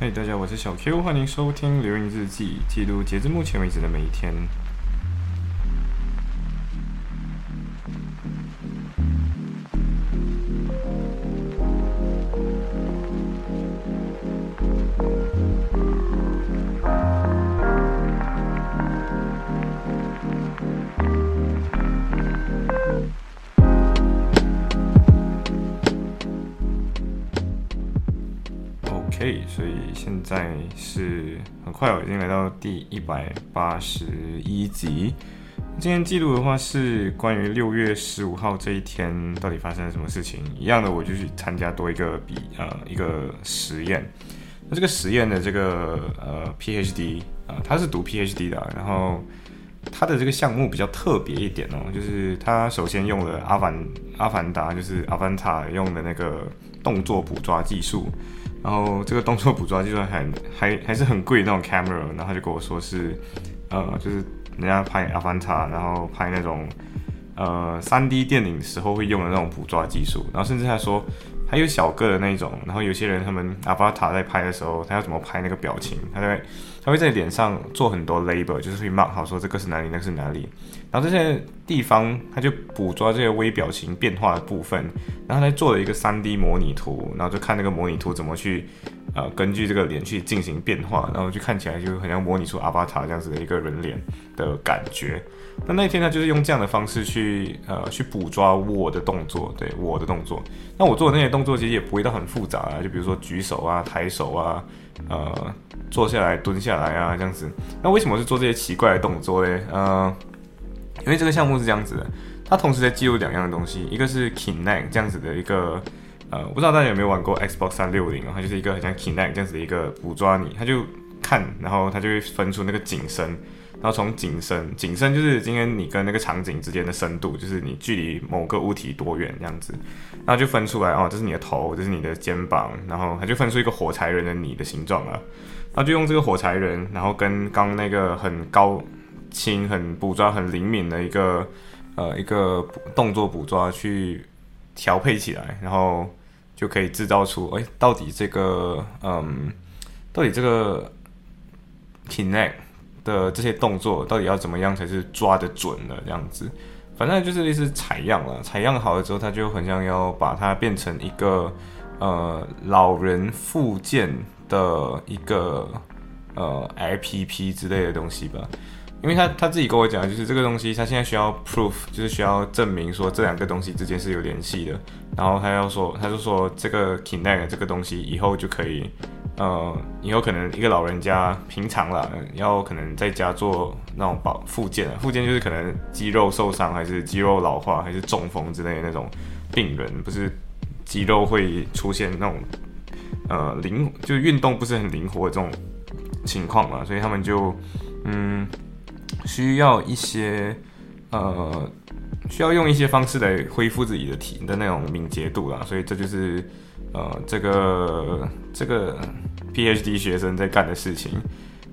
嗨，大家，我是小 Q，欢迎收听流云日记，记录截至目前为止的每一天。OK，所以现在是很快哦，已经来到第一百八十一集。今天记录的话是关于六月十五号这一天到底发生了什么事情。一样的，我就去参加多一个比呃一个实验。那这个实验的这个呃 PhD 啊，他是读 PhD 的，然后他的这个项目比较特别一点哦，就是他首先用了阿凡阿凡达，就是阿凡达用的那个动作捕抓技术。然后这个动作捕捉技术还 还还是很贵那种 camera，然后他就跟我说是，呃，就是人家拍阿凡达，然后拍那种呃三 D 电影时候会用的那种捕捉技术，然后甚至他说还有小个的那种，然后有些人他们阿巴塔在拍的时候，他要怎么拍那个表情，他在他会在脸上做很多 label，就是会 mark 好说这个是哪里，那个是哪里。然后这些地方，他就捕捉这些微表情变化的部分，然后他做了一个 3D 模拟图，然后就看那个模拟图怎么去，呃，根据这个脸去进行变化，然后就看起来就很像模拟出阿巴塔这样子的一个人脸的感觉。那那一天呢就是用这样的方式去，呃，去捕捉我的动作，对我的动作。那我做的那些动作其实也不会到很复杂啊，就比如说举手啊、抬手啊，呃，坐下来、蹲下来啊这样子。那为什么是做这些奇怪的动作嘞？呃。因为这个项目是这样子的，它同时在记录两样东西，一个是 Kinect 这样子的一个，呃，不知道大家有没有玩过 Xbox 三六零啊？它就是一个很像 Kinect 这样子的一个捕捉你，它就看，然后它就会分出那个景深，然后从景深，景深就是今天你跟那个场景之间的深度，就是你距离某个物体多远这样子，然后就分出来哦，这是你的头，这是你的肩膀，然后它就分出一个火柴人的你的形状了，然后就用这个火柴人，然后跟刚那个很高。清很捕捉很灵敏的一个呃一个动作捕捉去调配起来，然后就可以制造出哎到底这个嗯到底这个 connect 的这些动作到底要怎么样才是抓得准的这样子，反正就是类似采样了，采样好了之后，它就很像要把它变成一个呃老人附件的一个呃 APP 之类的东西吧。因为他他自己跟我讲，就是这个东西，他现在需要 proof，就是需要证明说这两个东西之间是有联系的。然后他要说，他就说这个 Kinect 这个东西以后就可以，呃，以后可能一个老人家平常了，要可能在家做那种保附件，附件就是可能肌肉受伤，还是肌肉老化，还是中风之类的那种病人，不是肌肉会出现那种呃灵，就是运动不是很灵活的这种情况嘛，所以他们就嗯。需要一些，呃，需要用一些方式来恢复自己的体的那种敏捷度啦，所以这就是，呃，这个这个 PhD 学生在干的事情。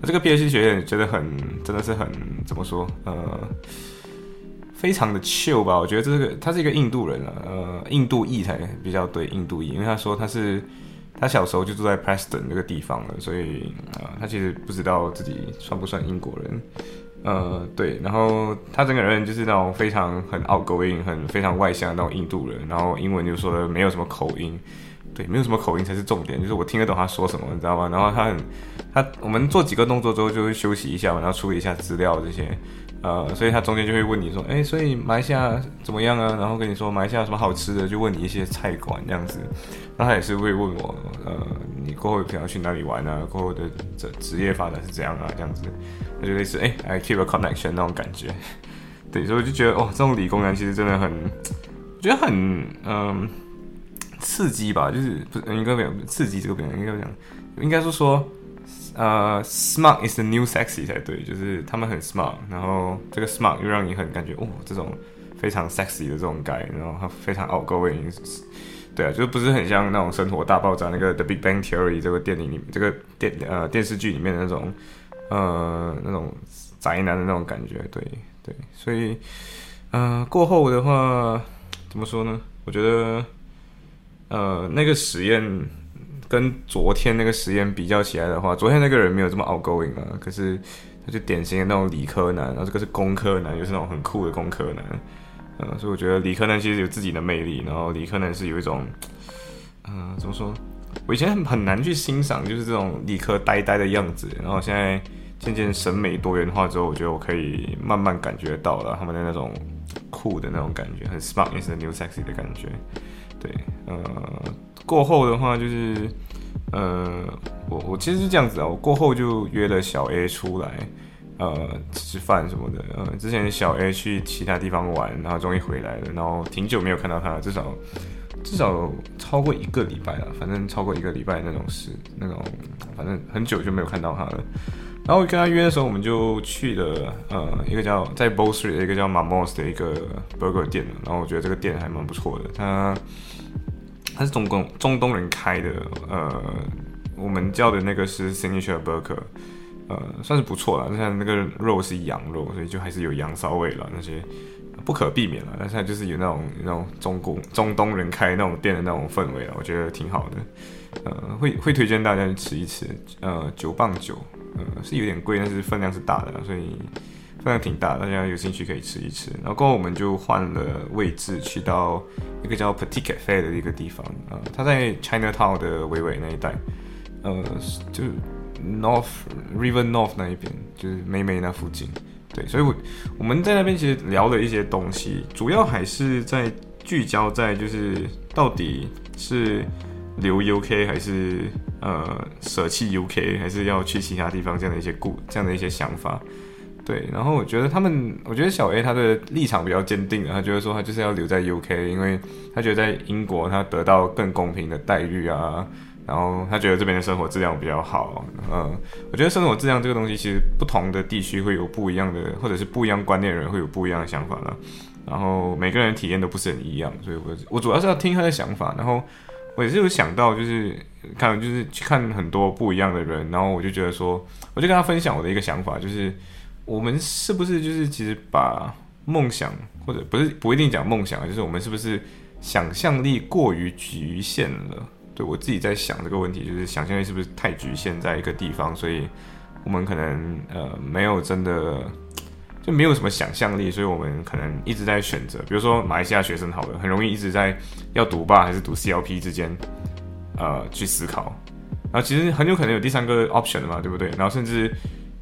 那这个 PhD 学生觉得很，真的是很怎么说，呃，非常的 chill 吧？我觉得这个他是一个印度人啊，呃，印度裔才比较对，印度裔，因为他说他是他小时候就住在 Preston 那个地方了，所以啊，他其实不知道自己算不算英国人。呃，对，然后他整个人就是那种非常很 outgoing、很非常外向的那种印度人，然后英文就说的没有什么口音，对，没有什么口音才是重点，就是我听得懂他说什么，你知道吗？然后他很，他我们做几个动作之后就会休息一下嘛，然后处理一下资料这些。呃，所以他中间就会问你说，哎，所以马来西亚怎么样啊？然后跟你说马来西亚什么好吃的，就问你一些菜馆这样子。那他也是会问我，呃，你过后想要去哪里玩啊？过后的职职业发展是怎样啊？这样子，他就类似哎，I keep a connection 那种感觉。对，所以我就觉得，哦，这种理工男其实真的很，觉得很嗯刺激吧？就是不是应该讲刺激这个表，应该讲，应该是说。呃，smart is the new sexy 才对，就是他们很 smart，然后这个 smart 又让你很感觉哦，这种非常 sexy 的这种感，然后非常 outgoing，对啊，就不是很像那种生活大爆炸那个 The Big Bang Theory 这个电影里面这个电呃电视剧里面的那种呃那种宅男的那种感觉，对对，所以呃过后的话怎么说呢？我觉得呃那个实验。跟昨天那个实验比较起来的话，昨天那个人没有这么 outgoing 啊，可是他就典型的那种理科男，然后这个是工科男，又是那种很酷的工科男，嗯，所以我觉得理科男其实有自己的魅力，然后理科男是有一种，嗯，怎么说？我以前很很难去欣赏，就是这种理科呆呆的样子，然后现在渐渐审美多元化之后，我觉得我可以慢慢感觉到了他们的那种酷的那种感觉，很 smart 也是 new sexy 的感觉。对，呃，过后的话就是，呃，我我其实是这样子啊，我过后就约了小 A 出来，呃，吃饭什么的。呃，之前小 A 去其他地方玩，然后终于回来了，然后挺久没有看到他，至少。至少超过一个礼拜了，反正超过一个礼拜那种事，那种反正很久就没有看到他了。然后跟他约的时候，我们就去了呃一个叫在 b o s t r e e t 的一个叫 Mamos 的一个 burger 店。然后我觉得这个店还蛮不错的，它它是中东中东人开的，呃，我们叫的那个是 Signature Burger，呃，算是不错了。像那个肉是羊肉，所以就还是有羊骚味了那些。不可避免了，但是它就是有那种那种中国中东人开那种店的那种氛围了，我觉得挺好的。呃，会会推荐大家去吃一吃。呃，九磅九，呃，是有点贵，但是分量是大的，所以分量挺大，大家有兴趣可以吃一吃。然后过后我们就换了位置，去到一个叫 Petit Cafe 的一个地方。呃，它在 China Town 的维维那一带，呃，就 North River North 那一边，就是美美那附近。对，所以，我我们在那边其实聊了一些东西，主要还是在聚焦在就是到底是留 UK 还是呃舍弃 UK，还是要去其他地方这样的一些故这样的一些想法。对，然后我觉得他们，我觉得小 A 他的立场比较坚定的，他觉得说他就是要留在 UK，因为他觉得在英国他得到更公平的待遇啊。然后他觉得这边的生活质量比较好，嗯，我觉得生活质量这个东西，其实不同的地区会有不一样的，或者是不一样观念的人会有不一样的想法了。然后每个人体验都不是很一样，所以我我主要是要听他的想法。然后我也是有想到，就是看就是去看很多不一样的人，然后我就觉得说，我就跟他分享我的一个想法，就是我们是不是就是其实把梦想或者不是不一定讲梦想，就是我们是不是想象力过于局限了。对我自己在想这个问题，就是想象力是不是太局限在一个地方，所以我们可能呃没有真的就没有什么想象力，所以我们可能一直在选择，比如说马来西亚学生好了，很容易一直在要读吧还是读 CLP 之间呃去思考，然后其实很有可能有第三个 option 的嘛，对不对？然后甚至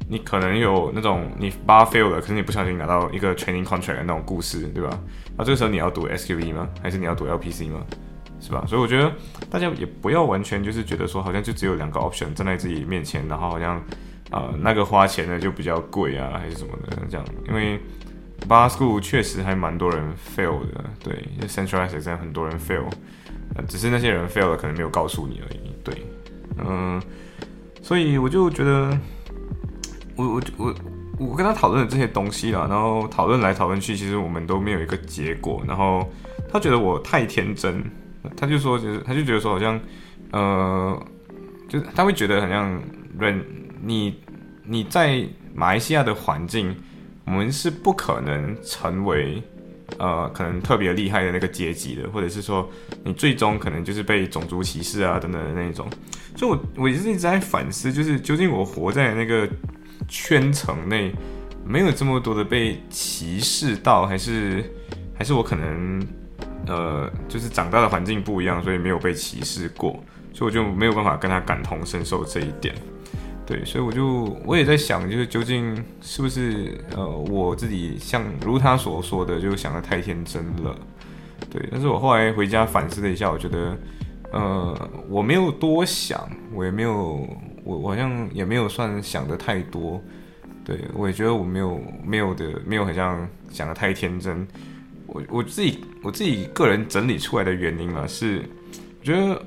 你可能有那种你八 fail 了，可是你不小心拿到一个 training contract 的那种故事，对吧？那这个时候你要读 SQE 吗？还是你要读 LPC 吗？是吧？所以我觉得大家也不要完全就是觉得说，好像就只有两个 option 站在自己面前，然后好像啊那个花钱的就比较贵啊，还是什么的这样。因为 bar school 确实还蛮多人 fail 的，对，centralized exam 很多人 fail，呃，只是那些人 fail 了可能没有告诉你而已。对，嗯，所以我就觉得，我我我我跟他讨论的这些东西啦，然后讨论来讨论去，其实我们都没有一个结果。然后他觉得我太天真。他就说，就是他就觉得说，好像，呃，就是他会觉得好像人，你你在马来西亚的环境，我们是不可能成为呃可能特别厉害的那个阶级的，或者是说你最终可能就是被种族歧视啊等等的那种。所以，我我一直在反思，就是究竟我活在那个圈层内，没有这么多的被歧视到，还是还是我可能。呃，就是长大的环境不一样，所以没有被歧视过，所以我就没有办法跟他感同身受这一点。对，所以我就我也在想，就是究竟是不是呃我自己像如他所说的，就想的太天真了。对，但是我后来回家反思了一下，我觉得呃我没有多想，我也没有我好像也没有算想的太多。对我也觉得我没有没有的没有好像想的太天真。我我自己我自己个人整理出来的原因啊，是我觉得，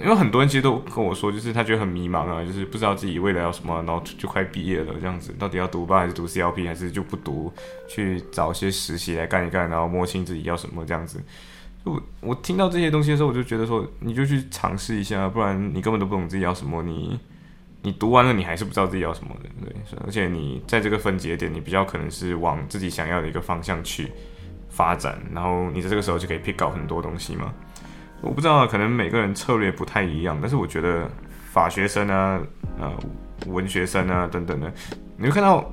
因为很多人其实都跟我说，就是他觉得很迷茫啊，就是不知道自己未来要什么，然后就快毕业了这样子，到底要读吧还是读 CLP，还是就不读，去找些实习来干一干，然后摸清自己要什么这样子。我我听到这些东西的时候，我就觉得说，你就去尝试一下，不然你根本都不懂自己要什么，你你读完了你还是不知道自己要什么的，对，而且你在这个分节点，你比较可能是往自己想要的一个方向去。发展，然后你在这个时候就可以 pick 搞很多东西嘛。我不知道，可能每个人策略不太一样，但是我觉得法学生啊，呃，文学生啊等等的，你会看到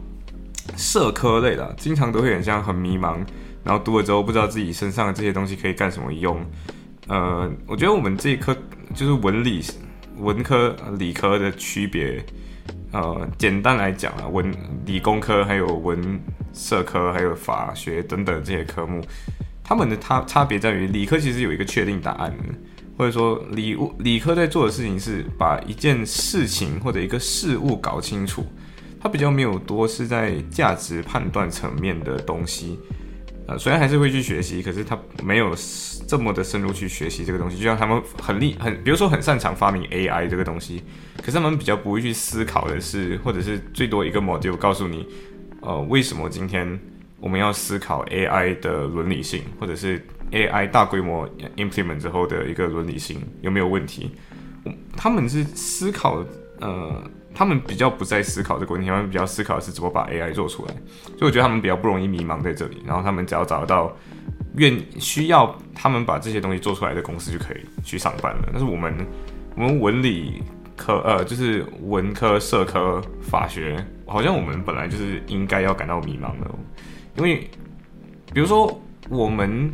社科类的，经常都会很像很迷茫，然后读了之后不知道自己身上的这些东西可以干什么用。呃，我觉得我们这一科就是文理文科理科的区别，呃，简单来讲啊，文理工科还有文社科还有法学等等这些科目。他们的差差别在于，理科其实有一个确定答案，或者说理物理科在做的事情是把一件事情或者一个事物搞清楚，它比较没有多是在价值判断层面的东西，呃，虽然还是会去学习，可是他没有这么的深入去学习这个东西，就像他们很厉很，比如说很擅长发明 AI 这个东西，可是他们比较不会去思考的是，或者是最多一个 module 告诉你，呃，为什么今天。我们要思考 AI 的伦理性，或者是 AI 大规模 implement 之后的一个伦理性有没有问题？他们是思考，呃，他们比较不在思考这个问题，他们比较思考的是怎么把 AI 做出来。所以我觉得他们比较不容易迷茫在这里。然后他们只要找到愿需要他们把这些东西做出来的公司就可以去上班了。但是我们我们文理科呃，就是文科、社科、法学，好像我们本来就是应该要感到迷茫的。因为，比如说我们，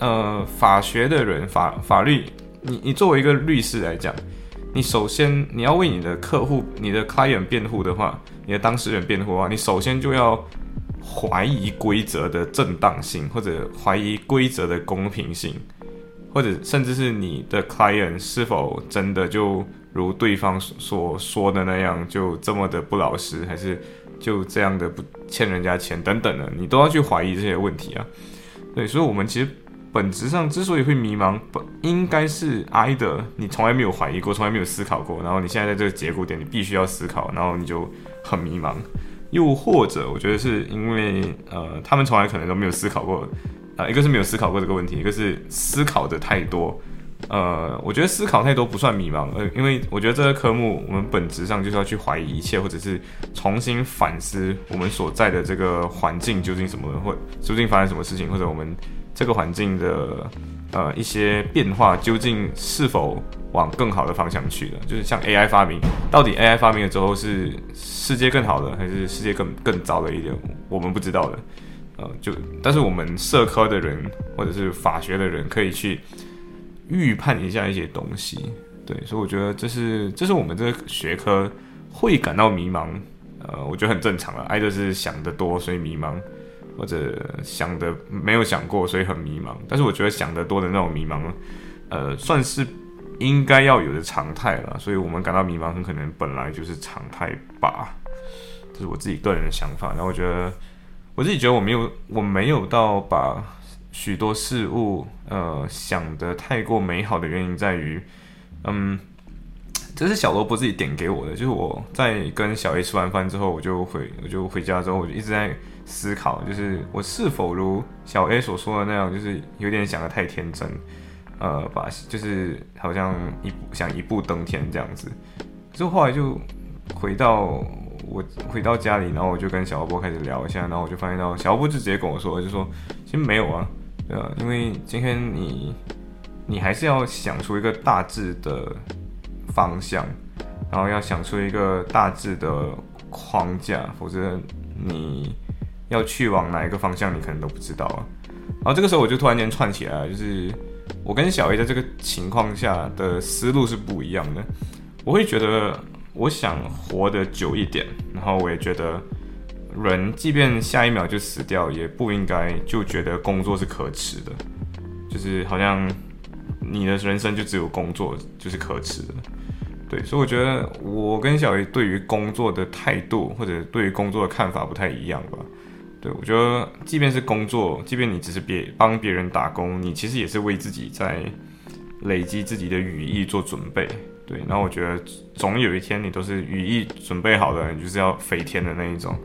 呃，法学的人，法法律，你你作为一个律师来讲，你首先你要为你的客户、你的 client 辩护的话，你的当事人辩护的话，你首先就要怀疑规则的正当性，或者怀疑规则的公平性，或者甚至是你的 client 是否真的就如对方所说的那样，就这么的不老实，还是？就这样的不欠人家钱等等的，你都要去怀疑这些问题啊。对，所以，我们其实本质上之所以会迷茫，本应该是挨的，你从来没有怀疑过，从来没有思考过，然后你现在在这个节骨点，你必须要思考，然后你就很迷茫。又或者，我觉得是因为呃，他们从来可能都没有思考过，啊，一个是没有思考过这个问题，一个是思考的太多。呃，我觉得思考太多不算迷茫，呃，因为我觉得这个科目我们本质上就是要去怀疑一切，或者是重新反思我们所在的这个环境究竟什么，或究竟发生什么事情，或者我们这个环境的呃一些变化究竟是否往更好的方向去了。就是像 AI 发明，到底 AI 发明了之后是世界更好的，还是世界更更糟了一点，我们不知道的。呃，就但是我们社科的人或者是法学的人可以去。预判一下一些东西，对，所以我觉得这是这是我们这个学科会感到迷茫，呃，我觉得很正常了。爱就是想得多，所以迷茫，或者想的没有想过，所以很迷茫。但是我觉得想得多的那种迷茫，呃，算是应该要有的常态了。所以我们感到迷茫，很可能本来就是常态吧。这是我自己个人的想法。然后我觉得我自己觉得我没有我没有到把。许多事物，呃，想的太过美好的原因在于，嗯，这是小萝卜自己点给我的。就是我在跟小 A 吃完饭之后，我就回，我就回家之后，我就一直在思考，就是我是否如小 A 所说的那样，就是有点想的太天真，呃，把就是好像一想一步登天这样子。之后后来就回到我回到家里，然后我就跟小萝卜开始聊一下，然后我就发现到小萝卜就直接跟我说，就说其实没有啊。对啊，因为今天你，你还是要想出一个大致的方向，然后要想出一个大致的框架，否则你要去往哪一个方向，你可能都不知道啊。然后这个时候我就突然间串起来，就是我跟小 A 在这个情况下的思路是不一样的。我会觉得我想活得久一点，然后我也觉得。人即便下一秒就死掉，也不应该就觉得工作是可耻的，就是好像你的人生就只有工作就是可耻的，对，所以我觉得我跟小鱼对于工作的态度或者对于工作的看法不太一样吧。对我觉得，即便是工作，即便你只是别帮别人打工，你其实也是为自己在累积自己的羽翼做准备。对，然后我觉得总有一天你都是羽翼准备好的，你就是要飞天的那一种。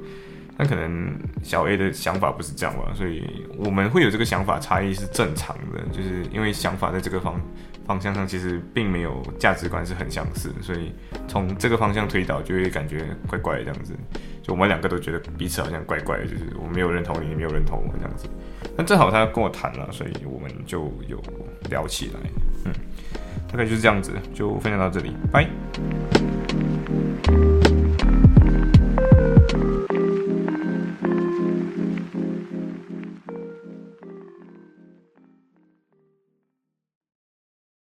那可能小 A 的想法不是这样吧，所以我们会有这个想法差异是正常的，就是因为想法在这个方方向上其实并没有价值观是很相似，所以从这个方向推导就会感觉怪怪的这样子。就我们两个都觉得彼此好像怪怪的，就是我没有认同你，你没有认同我这样子。那正好他跟我谈了，所以我们就有聊起来。嗯，大概就是这样子，就分享到这里，拜。